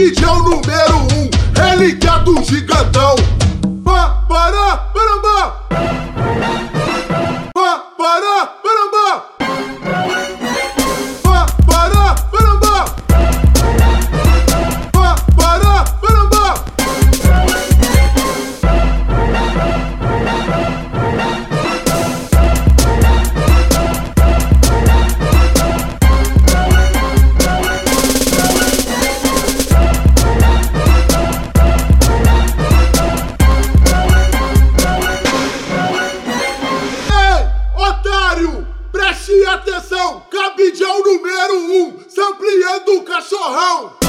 Embiid é o número um, relíquia é do gigantão. Pá, pará, parambá! Atenção, cabidão número 1, um, sampleando o cachorrão.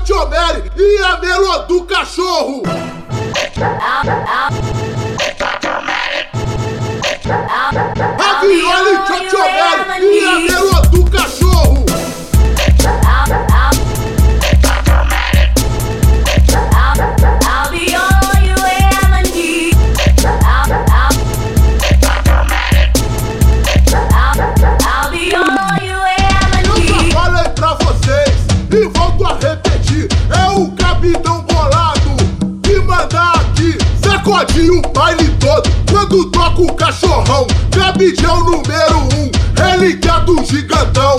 Tiomelli e a Melô do Cachorro. o baile todo quando toca o cachorrão. Cabidão número um, relicado gigantão.